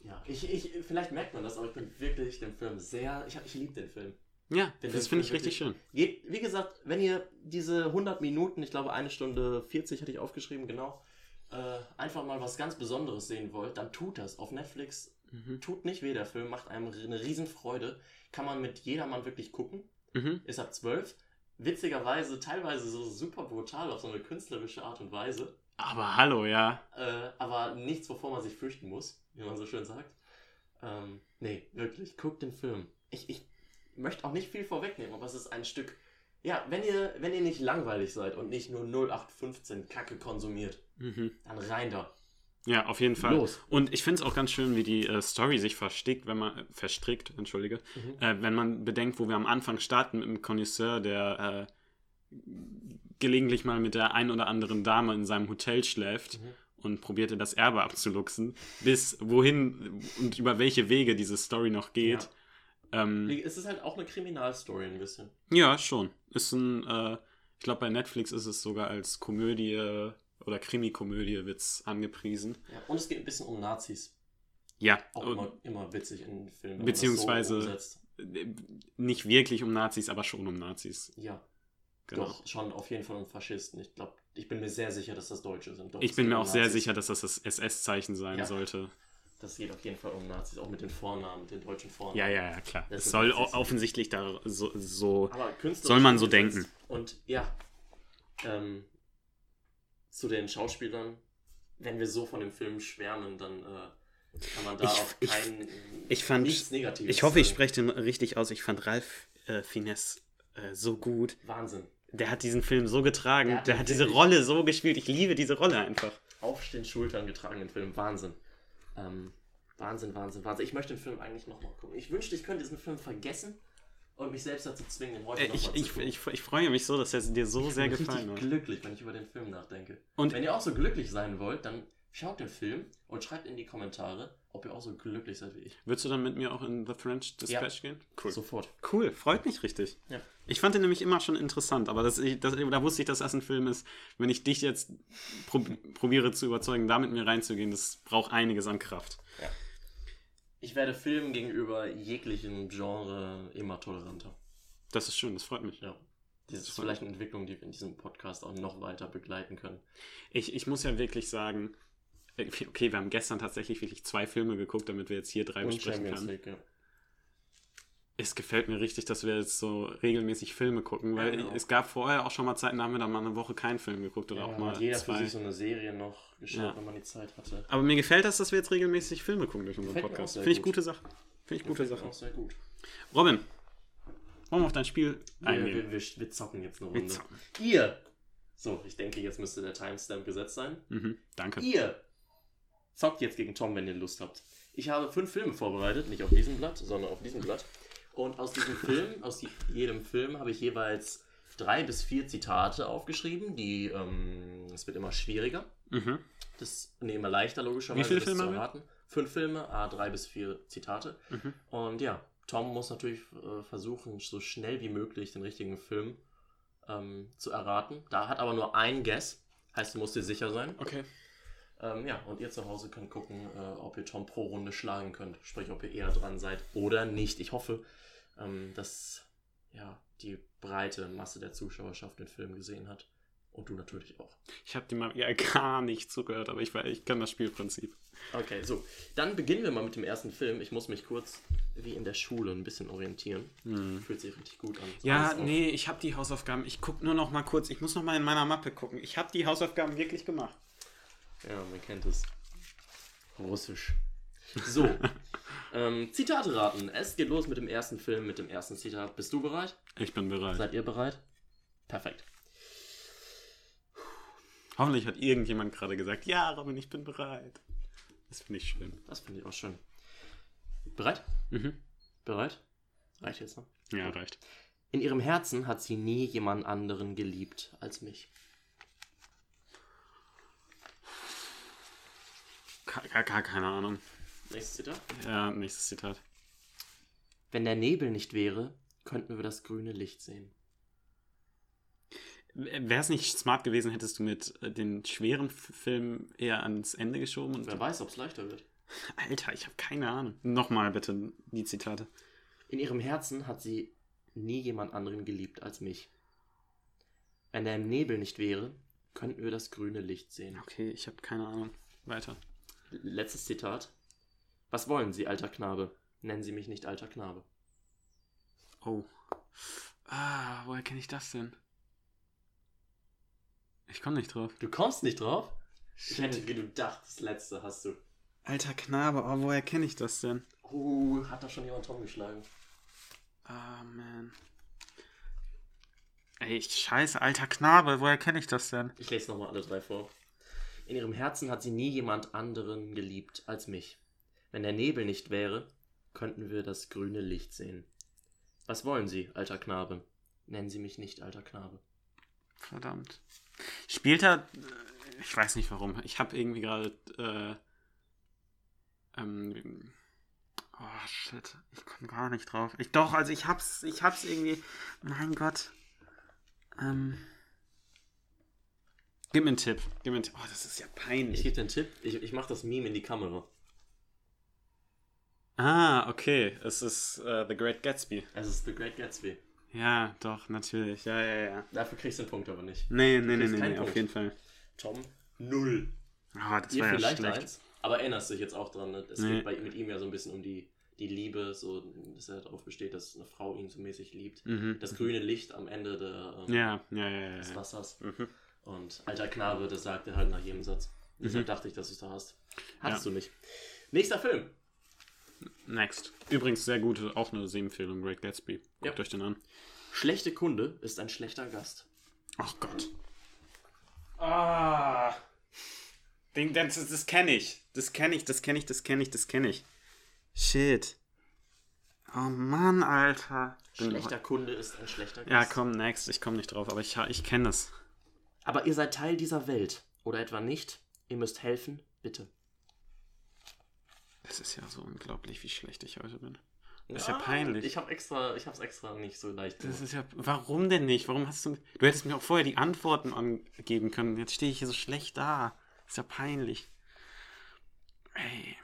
ja. Ich, ich, vielleicht merkt man das, aber ich bin wirklich dem Film sehr. Ich, ich liebe den Film. Ja, Den das finde ich richtig schön. Geht, wie gesagt, wenn ihr diese 100 Minuten, ich glaube eine Stunde 40 hatte ich aufgeschrieben, genau, äh, einfach mal was ganz Besonderes sehen wollt, dann tut das. Auf Netflix Mhm. tut nicht weh, der Film macht einem eine Riesenfreude. Kann man mit jedermann wirklich gucken. Mhm. Ist ab 12. Witzigerweise teilweise so super brutal auf so eine künstlerische Art und Weise. Aber hallo, ja. Äh, aber nichts, wovor man sich fürchten muss, wie man so schön sagt. Ähm, nee, wirklich, guckt den Film. Ich, ich möchte auch nicht viel vorwegnehmen, aber es ist ein Stück. Ja, wenn ihr, wenn ihr nicht langweilig seid und nicht nur 0815 Kacke konsumiert, Mhm. dann rein da. Ja, auf jeden Fall. Los. Und ich finde es auch ganz schön, wie die äh, Story sich verstickt, wenn man, äh, verstrickt, entschuldige, Mhm. äh, wenn man bedenkt, wo wir am Anfang starten mit einem Connoisseur, der äh, gelegentlich mal mit der ein oder anderen Dame in seinem Hotel schläft Mhm. und probierte das Erbe abzuluxen, bis wohin und über welche Wege diese Story noch geht. Ähm, Es ist halt auch eine Kriminalstory ein bisschen. ja, schon. Ist ein, äh, ich glaube, bei Netflix ist es sogar als Komödie oder Krimi-Komödie wird's angepriesen. Ja, und es geht ein bisschen um Nazis. Ja, Auch immer, immer witzig in Filmen. Beziehungsweise- so umsetzt. nicht wirklich um Nazis, aber schon um Nazis. Ja, Genau. doch, schon auf jeden Fall um Faschisten. Ich glaube, ich bin mir sehr sicher, dass das Deutsche sind. Doch, Ich bin mir auch sehr Nazis. sicher, dass das das SS-Zeichen sein Ja. sollte. Das geht auf jeden Fall um Nazis, auch mit den Vornamen, den deutschen Vornamen. Ja, ja, ja, klar. Das Es soll offensichtlich da so, so Soll man so denken. Und ja, ähm, zu den Schauspielern, wenn wir so von dem Film schwärmen, dann äh, kann man da Ich- auch ich- kein, ich fand- nichts Negatives Ich hoffe, ich sagen. spreche den richtig aus. Ich fand Ralf äh, Finesse äh, so gut. Wahnsinn. Der hat diesen Film so getragen. Der hat Der hat diese Rolle so gespielt. Ich liebe diese Rolle einfach. Auf den Schultern getragenen Film. Wahnsinn. Ähm, Wahnsinn, Wahnsinn, Wahnsinn. Ich möchte den Film eigentlich nochmal gucken. Ich wünschte, ich könnte diesen Film vergessen und mich selbst dazu zwingen, den heute Äh, nochmal ich, zu ich, gucken. ich, ich freue mich so, dass er dir so Ich sehr bin gefallen hat. glücklich, wenn ich über den Film nachdenke. Und- wenn ihr auch so glücklich sein wollt, dann schaut den Film und schreibt in die Kommentare, ob ihr auch so glücklich seid wie ich. Würdest du dann mit mir auch in The French Dispatch gehen? Cool. Sofort. Cool, freut mich richtig. Ja. Ich fand den nämlich immer schon interessant, aber das, ich, das, da wusste ich, dass das ein Film ist. Wenn ich dich jetzt prob probiere zu überzeugen, da mit mir reinzugehen, das braucht einiges an Kraft. Ich werde Filmen gegenüber jeglichem Genre immer toleranter. Das ist schön, das freut mich. Ja. Das ist vielleicht eine Entwicklung, die wir in diesem Podcast auch noch weiter begleiten können. Ich, ich muss ja wirklich sagen, okay, wir haben gestern tatsächlich wirklich zwei Filme geguckt, damit wir jetzt hier drei Und besprechen Champions können. League, ja. es gefällt mir richtig, dass wir jetzt so regelmäßig Filme gucken, weil genau. es gab vorher auch schon mal Zeiten, da haben wir dann mal eine Woche keinen Film geguckt oder Ja, auch mal jeder für zwei. sich so eine Serie noch geschaut, Ja. wenn man die Zeit hatte. Aber mir gefällt das, dass wir jetzt regelmäßig Filme gucken durch unseren Gefällt Podcast. Finde ich gut. gute Sache. Finde ich gute Sache. Auch sehr gut. Robin, wollen wir auf dein Spiel Wir, eingehen? wir, wir, wir zocken jetzt eine Wir Runde. zocken. Ihr! So, ich denke, jetzt müsste der Timestamp gesetzt sein. Mhm, danke. Ihr zockt jetzt gegen Tom, wenn ihr Lust habt. Ich habe fünf Filme vorbereitet, nicht auf diesem Blatt, sondern auf diesem Blatt. Und aus diesem Film, aus je- jedem Film habe ich jeweils drei bis vier Zitate aufgeschrieben. Die, ähm, es wird immer schwieriger. Mhm. Das nee, immer leichter logischerweise. Wie viele Filme zu erraten. Fünf Filme, a drei bis vier Zitate. Mhm. Und ja, Tom muss natürlich äh, versuchen, so schnell wie möglich den richtigen Film ähm, zu erraten. Da hat aber nur ein Guess. Heißt, du musst dir sicher sein. Okay. Ähm, ja, und ihr zu Hause könnt gucken, äh, ob ihr Tom pro Runde schlagen könnt. Sprich, ob ihr eher dran seid oder nicht. Ich hoffe, ähm, dass ja, die breite Masse der Zuschauerschaft den Film gesehen hat. Und du natürlich auch. Ich habe dem ja gar nicht zugehört, aber ich, weiß- ich kann das Spielprinzip. Okay, so. Dann beginnen wir mal mit dem ersten Film. Ich muss mich kurz wie in der Schule ein bisschen orientieren. Fühlt sich richtig gut an. Hm. Ja, nee, ich habe die Hausaufgaben. Ich gucke nur noch mal kurz. Ich muss noch mal in meiner Mappe gucken. Ich habe die Hausaufgaben wirklich gemacht. Ja, man kennt es. Russisch. So. ähm, Zitate raten. Es geht los mit dem ersten Film, mit dem ersten Zitat. Bist du bereit? Ich bin bereit. Seid ihr bereit? Perfekt. Hoffentlich hat irgendjemand gerade gesagt, ja, Robin, ich bin bereit. Das finde ich schön. Das finde ich auch schön. Bereit? Mhm. Bereit? Reicht jetzt noch? Ja, reicht. In ihrem Herzen hat sie nie jemand anderen geliebt als mich. Gar, gar, keine Ahnung. Nächstes Zitat. Ja, nächstes Zitat. Wenn der Nebel nicht wäre, könnten wir das grüne Licht sehen. Wäre es nicht smart gewesen, hättest du mit äh, den schweren Filmen eher ans Ende geschoben? Und Wer weiß, ob es leichter wird. Alter, ich habe keine Ahnung. Nochmal bitte die Zitate. In ihrem Herzen hat sie nie jemand anderen geliebt als mich. Wenn der Nebel nicht wäre, könnten wir das grüne Licht sehen. Okay, ich habe keine Ahnung. Weiter. Letztes Zitat. Was wollen Sie, alter Knabe? Nennen Sie mich nicht alter Knabe. Oh. Ah, woher kenne ich das denn? Ich komme nicht drauf. Du kommst nicht drauf? Ich hätte, wie du dachtest, letzte hast du. Alter Knabe, oh, woher kenne ich das denn? Uh, hat da schon jemand Tom geschlagen? Ah, man. Ey, scheiße, alter Knabe, woher kenne ich das denn? Ich lese nochmal alle drei vor. In ihrem Herzen hat sie nie jemand anderen geliebt als mich. Wenn der Nebel nicht wäre, könnten wir das grüne Licht sehen. Was wollen Sie, alter Knabe? Nennen Sie mich nicht alter Knabe. Verdammt. Spielt er. äh, Ich weiß nicht warum. Ich habe irgendwie gerade. Äh, ähm, oh shit. Ich komme gar nicht drauf. Ich doch, also ich hab's. Ich hab's irgendwie. Mein Gott. Ähm. Gib mir einen Tipp. Gib mir einen Tipp. Oh, das ist ja Ich peinlich. gebe dir einen Tipp. Ich, ich mache das Meme in die Kamera. Ah, okay. Es ist äh, The Great Gatsby. Es ist The Great Gatsby. Ja, doch, natürlich. Ja, ja, ja. Dafür kriegst du den Punkt aber nicht. Nee, nee, nee, nee, nee auf jeden Fall. Tom, null. Ah, das Ihr war ja vielleicht schlecht. eins. Aber erinnerst dich jetzt auch dran. Ne? Es Nee. geht bei, mit ihm ja so ein bisschen um die, die Liebe, so, dass er darauf besteht, dass eine Frau ihn so mäßig liebt. Mhm. Das grüne Licht am Ende der, ähm, Ja, ja, ja, ja. des. Wassers. Mhm. Und alter Knabe, das sagt er halt nach jedem Satz. Deshalb Mhm. dachte ich, dass du es da hast. Hattest Ja. du nicht. Nächster Film. Next. Übrigens sehr gute, auch eine Sehempfehlung, Great Gatsby. Guckt Ja. euch den an. Schlechte Kunde ist ein schlechter Gast. Ach Gott. Ah. Den, das das kenne ich. Das kenne ich, das kenne ich, das kenne ich, das kenne ich. Shit. Oh Mann, Alter. Schlechter Kunde ist ein schlechter Gast. Ja, komm, next. Ich komme nicht drauf, aber ich, ich kenne das. Aber ihr seid Teil dieser Welt. Oder etwa nicht? Ihr müsst helfen, bitte. Es ist ja so unglaublich, wie schlecht ich heute bin. Das ist ja peinlich. Ich habe extra, ich hab's extra nicht so leicht Das gemacht. ist ja. Warum denn nicht? Warum hast du. Du hättest mir auch vorher die Antworten angeben können. Jetzt stehe ich hier so schlecht da. ist ja peinlich. Ey.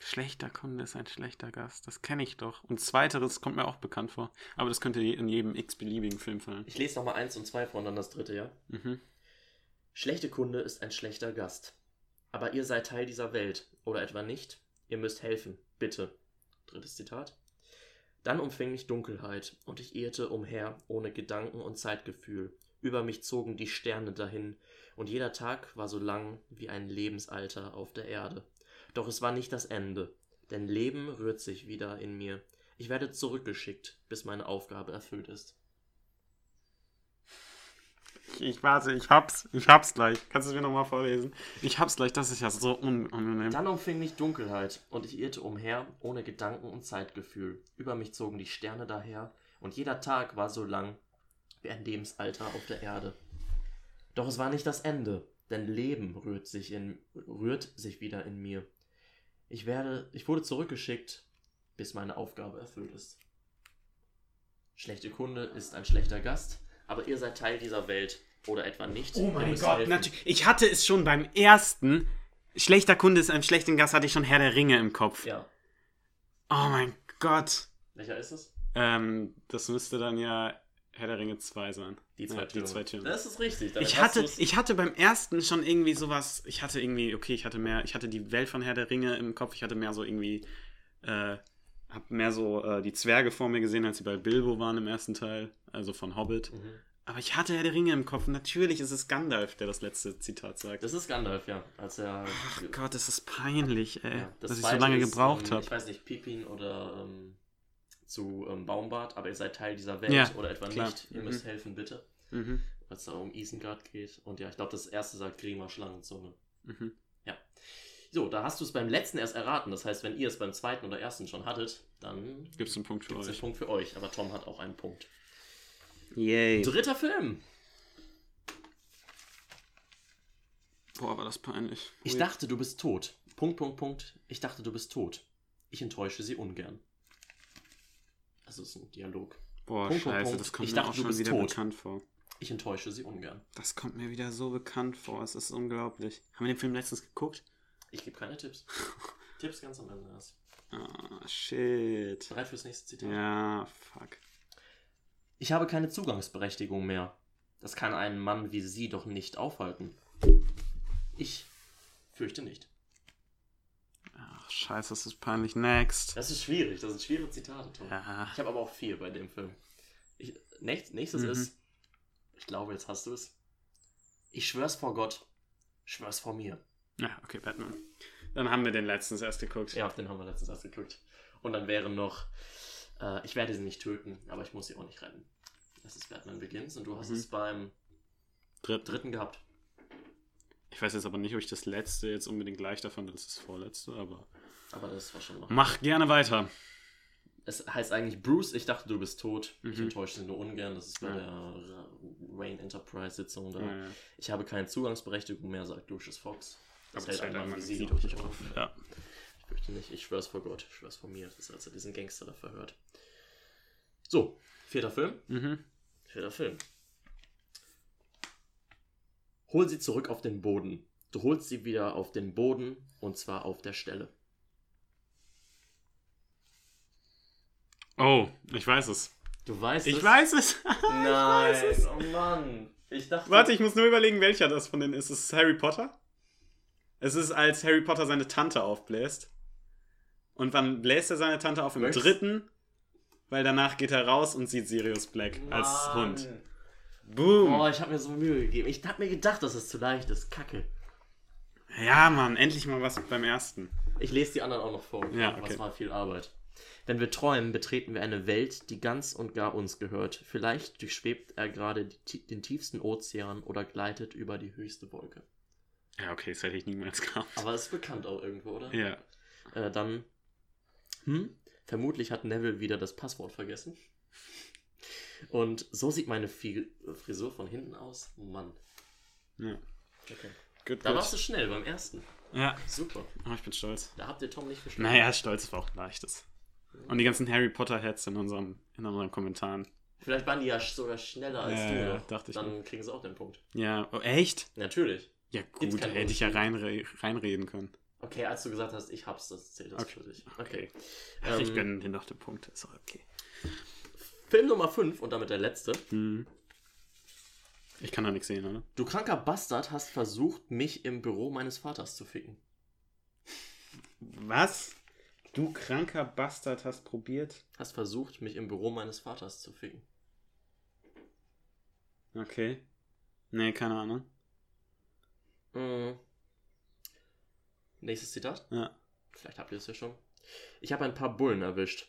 Schlechter Kunde ist ein schlechter Gast. Das kenne ich doch. Und zweiteres kommt mir auch bekannt vor. Aber das könnte in jedem x-beliebigen Film fallen. Ich lese nochmal eins und zwei vor und dann das dritte, ja? Mhm. Schlechte Kunde ist ein schlechter Gast. Aber ihr seid Teil dieser Welt. Oder etwa nicht? Ihr müsst helfen, bitte. Drittes Zitat. Dann umfing mich Dunkelheit, und ich irrte umher ohne Gedanken und Zeitgefühl. Über mich zogen die Sterne dahin, und jeder Tag war so lang wie ein Lebensalter auf der Erde. Doch es war nicht das Ende, denn Leben rührt sich wieder in mir. Ich werde zurückgeschickt, bis meine Aufgabe erfüllt ist. Ich warte, ich hab's. Ich hab's gleich. Kannst du es mir nochmal vorlesen? Ich hab's gleich, das ist ja so un unangenehm. Dann umfing mich Dunkelheit, und ich irrte umher, ohne Gedanken und Zeitgefühl. Über mich zogen die Sterne daher, und jeder Tag war so lang wie ein Lebensalter auf der Erde. Doch es war nicht das Ende, denn Leben rührt sich, in, rührt sich wieder in mir. Ich, werde, ich wurde zurückgeschickt, bis meine Aufgabe erfüllt ist. Schlechte Kunde ist ein schlechter Gast, aber ihr seid Teil dieser Welt oder etwa nicht. Oh mein Gott, natürlich. Ich hatte es schon beim ersten. Schlechter Kunde ist ein schlechten Gast, hatte ich schon Herr der Ringe im Kopf. Ja. Oh mein Gott. Welcher ist es? Ähm, das müsste dann ja Herr der Ringe 2 sein. Die zwei ja, Türme. Die zwei Türme. Das ist richtig. Ich hatte, du's. ich hatte beim ersten schon irgendwie sowas, ich hatte irgendwie, okay, ich hatte mehr, ich hatte die Welt von Herr der Ringe im Kopf, ich hatte mehr so irgendwie, äh, hab mehr so äh, die Zwerge vor mir gesehen, als sie bei Bilbo waren im ersten Teil, also von Hobbit. Mhm. Aber ich hatte Herr der Ringe im Kopf. Natürlich ist es Gandalf, der das letzte Zitat sagt. Das ist Gandalf, ja. Als er. Ach Gott, das ist peinlich, ey, Ja, dass ich so lange ist, gebraucht ähm, habe. Ich weiß nicht, Pippin oder ähm, zu ähm, Baumbart, aber ihr seid Teil dieser Welt Ja, oder etwa klar. nicht. Ihr Mhm. müsst helfen, bitte. Mhm, Weil es da um Isengard geht. Und ja, ich glaube, das erste sagt Grima Schlangenzunge. mhm. So, da hast du es beim letzten erst erraten. Das heißt, wenn ihr es beim zweiten oder ersten schon hattet, dann Gibt's einen Punkt für gibt es einen euch. Punkt für euch. Aber Tom hat auch einen Punkt. Yay. Dritter Film. Boah, war das peinlich. Ich dachte, du bist tot. Punkt, Punkt, Punkt. Ich dachte, du bist tot. Ich enttäusche sie ungern. Das ist ein Dialog. Boah, Punkt, scheiße, Punkt. das kommt Ich mir dachte, auch schon wieder tot. bekannt vor. Ich enttäusche sie ungern. Das kommt mir wieder so bekannt vor. Es ist unglaublich. Haben wir den Film letztens geguckt? Ich gebe keine Tipps. Tipps ganz am Ende erst. Ah, shit. Bereit fürs nächste Zitat? Ja, fuck. Ich habe keine Zugangsberechtigung mehr. Das kann einen Mann wie Sie doch nicht aufhalten. Ich fürchte nicht. Scheiße, das ist peinlich. Next. Das ist schwierig. Das sind schwere Zitate, Tom. Ja. Ich habe aber auch vier bei dem Film. Ich, nächst, nächstes Mhm. ist, ich glaube, jetzt hast du es. Ich schwör's vor Gott, schwör's vor mir. Ja, okay, Batman. Dann haben wir den letztens erst geguckt. Ja, den haben wir letztens erst geguckt. Und dann wäre noch, äh, ich werde sie nicht töten, aber ich muss sie auch nicht retten. Das ist Batman Begins und du hast Mhm. es beim Dritt. dritten gehabt. Ich weiß jetzt aber nicht, ob ich das letzte jetzt unbedingt leichter fand als das vorletzte, aber. Aber das war schon noch. Mach gerne weiter. Es heißt eigentlich Bruce, ich dachte, du bist tot. Ich Mhm. enttäusche sie nur ungern. Das ist bei Ja. der Ra- Wayne Enterprise Sitzung da. Ja, ja. Ich habe keine Zugangsberechtigung mehr, sagt Lucius Fox. Das Aber hält ein Mann wie sie doch nicht auf. Ja. Ich fürchte nicht. Ich schwör's vor Gott. Ich schwör's vor mir. Das ist, als er diesen Gangster da verhört. So, vierter Film. Mhm. Vierter Film. Hol sie zurück auf den Boden. Du holst sie wieder auf den Boden und zwar auf der Stelle. Oh, ich weiß es. Du weißt Ich es? weiß es. Nein, weiß es. oh Mann. Ich dachte. Warte, ich muss nur überlegen, welcher das von denen ist. Ist es Harry Potter? Es ist, als Harry Potter seine Tante aufbläst. Und wann bläst er seine Tante auf? Im Möchtest- dritten. Weil danach geht er raus und sieht Sirius Black als Mann. Hund. Boom. Oh, ich habe mir so Mühe gegeben. Ich hab mir gedacht, dass es zu leicht ist. Kacke. Ja, Mann, endlich mal was beim ersten. Ich lese die anderen auch noch vor. Ja, okay. es war viel Arbeit. Wenn wir träumen, betreten wir eine Welt, die ganz und gar uns gehört. Vielleicht durchschwebt er gerade die, den tiefsten Ozean oder gleitet über die höchste Wolke. Ja, okay, das hätte ich niemals gehabt. Aber es ist bekannt auch irgendwo, oder? Ja. Äh, dann, hm, vermutlich hat Neville wieder das Passwort vergessen. Und so sieht meine Frisur von hinten aus. Mann. ja. Okay. Gut, Da gut. warst du schnell beim ersten. Ja. Super. Oh, ich bin stolz. Da habt ihr Tom nicht geschlagen. Naja, stolz war auch leichtes. Und die ganzen Harry Potter-Heads in, unserem, in unseren Kommentaren. Vielleicht waren die ja sogar schneller als Ja, du. ja, noch. dachte ich Dann kriegen sie auch den Punkt. Ja, oh, echt? Natürlich. Ja, gut, keinen hätte ich ja reinre reinreden können. Okay, als du gesagt hast, ich hab's, das zählt das Okay. für dich. Okay. Ach, ich Ähm, gönne dir noch den Punkt, ist auch okay. Film Nummer 5 und damit der letzte. Hm. Ich kann da nichts sehen, oder? Du kranker Bastard hast versucht, mich im Büro meines Vaters zu ficken. Was? Du kranker Bastard hast probiert. Hast versucht, mich im Büro meines Vaters zu ficken. Okay. Nee, keine Ahnung. Mhm. Nächstes Zitat. Ja. Vielleicht habt ihr es ja schon. Ich habe ein paar Bullen erwischt.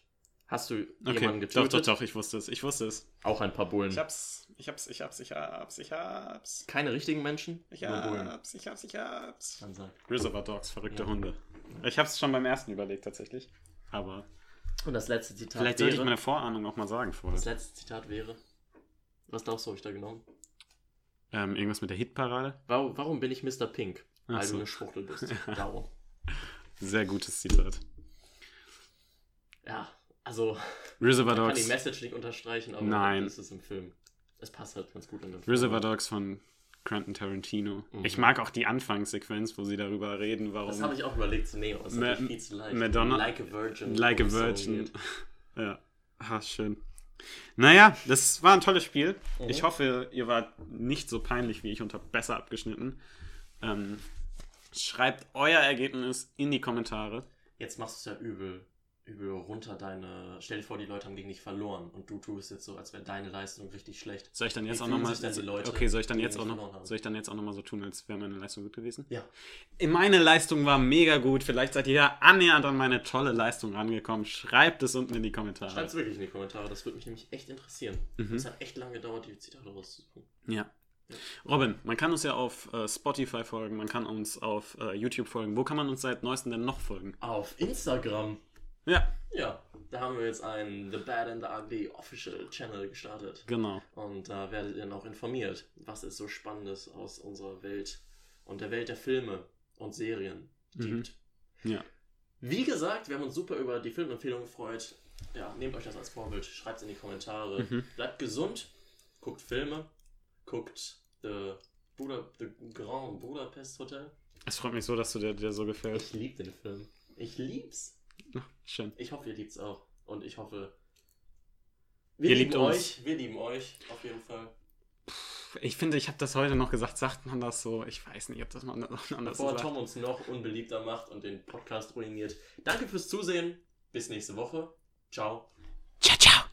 Hast du Okay. jemanden Doch, getötet? doch, doch, ich wusste es. Ich wusste es. Auch ein paar Bullen. hab's, ich hab's, ich hab's, ich hab's, ich hab's. Keine richtigen Menschen, nur Bullen. ich hab's, ich hab's. Reservoir Dogs, verrückte Ja. Hunde. Ich hab's schon beim ersten überlegt, tatsächlich. Aber Und das letzte Zitat vielleicht sollte ich wäre. meine Vorahnung auch mal sagen vorher. das letzte Zitat wäre. Was glaubst du, habe ich da genommen? Ähm, irgendwas mit der Hitparade? Warum, warum bin ich Mr. Pink? Ach Weil so. du eine Schwuchtel bist. Darum. Sehr gutes Zitat. Ja, also. Reservoir Man kann die Dogs. Message nicht unterstreichen, aber Nein. das ist im Film. Es passt halt ganz gut in den Film. Reservoir Dogs von Quentin Tarantino. Mhm. Ich mag auch die Anfangssequenz, wo sie darüber reden, warum. Das habe ich auch überlegt zu nehmen, aber es ist Ma- natürlich viel zu leicht. Madonna- Like a Virgin. Like a Virgin. ja. Ah, schön. Naja, das war ein tolles Spiel. Mhm. Ich hoffe, ihr wart nicht so peinlich wie ich und habt besser abgeschnitten. Ähm, schreibt euer Ergebnis in die Kommentare. Jetzt machst du es ja übel, übel runter deine. Stell dir vor, die Leute haben gegen dich verloren und du tust jetzt so, als wäre deine Leistung richtig schlecht. Soll ich dann jetzt Wie auch nochmal. Okay, soll ich dann jetzt auch noch. Soll ich dann jetzt auch noch mal so tun, als wäre meine Leistung gut gewesen? Ja. Meine Leistung war mega gut. Vielleicht seid ihr ja annähernd an meine tolle Leistung rangekommen. Schreibt es unten in die Kommentare. Schreibt es wirklich in die Kommentare, das würde mich nämlich echt interessieren. Mhm. Es hat echt lange gedauert, die Zitate rauszusuchen. Ja. Robin, man kann uns ja auf äh, Spotify folgen, man kann uns auf äh, YouTube folgen. Wo kann man uns seit neuestem denn noch folgen? Auf Instagram. Ja, Ja, da haben wir jetzt einen The Bad and the Ugly Official Channel gestartet. genau. Und da werdet ihr dann auch informiert, was es so Spannendes aus unserer Welt und der Welt der Filme und Serien Mhm. gibt. Ja. Wie gesagt, wir haben uns super über die Filmempfehlung gefreut. Ja, nehmt euch das als Vorbild, schreibt es in die Kommentare. Mhm. Bleibt gesund, guckt Filme, guckt The, Buda, The Grand Budapest Hotel. Es freut mich so, dass du dir, dir so gefällt. Ich liebe den Film. Ich lieb's. Schön. Ich hoffe, ihr liebt's auch. Und ich hoffe, Ihr lieben liebt uns. euch. Wir lieben euch, auf jeden Fall. Ich finde, ich habe das heute noch gesagt. Sagt man das so? Ich weiß nicht, ob das man anders so Bevor sagt. Tom uns noch unbeliebter macht und den Podcast ruiniert. Danke fürs Zusehen. Bis nächste Woche. Ciao. Ciao, ciao.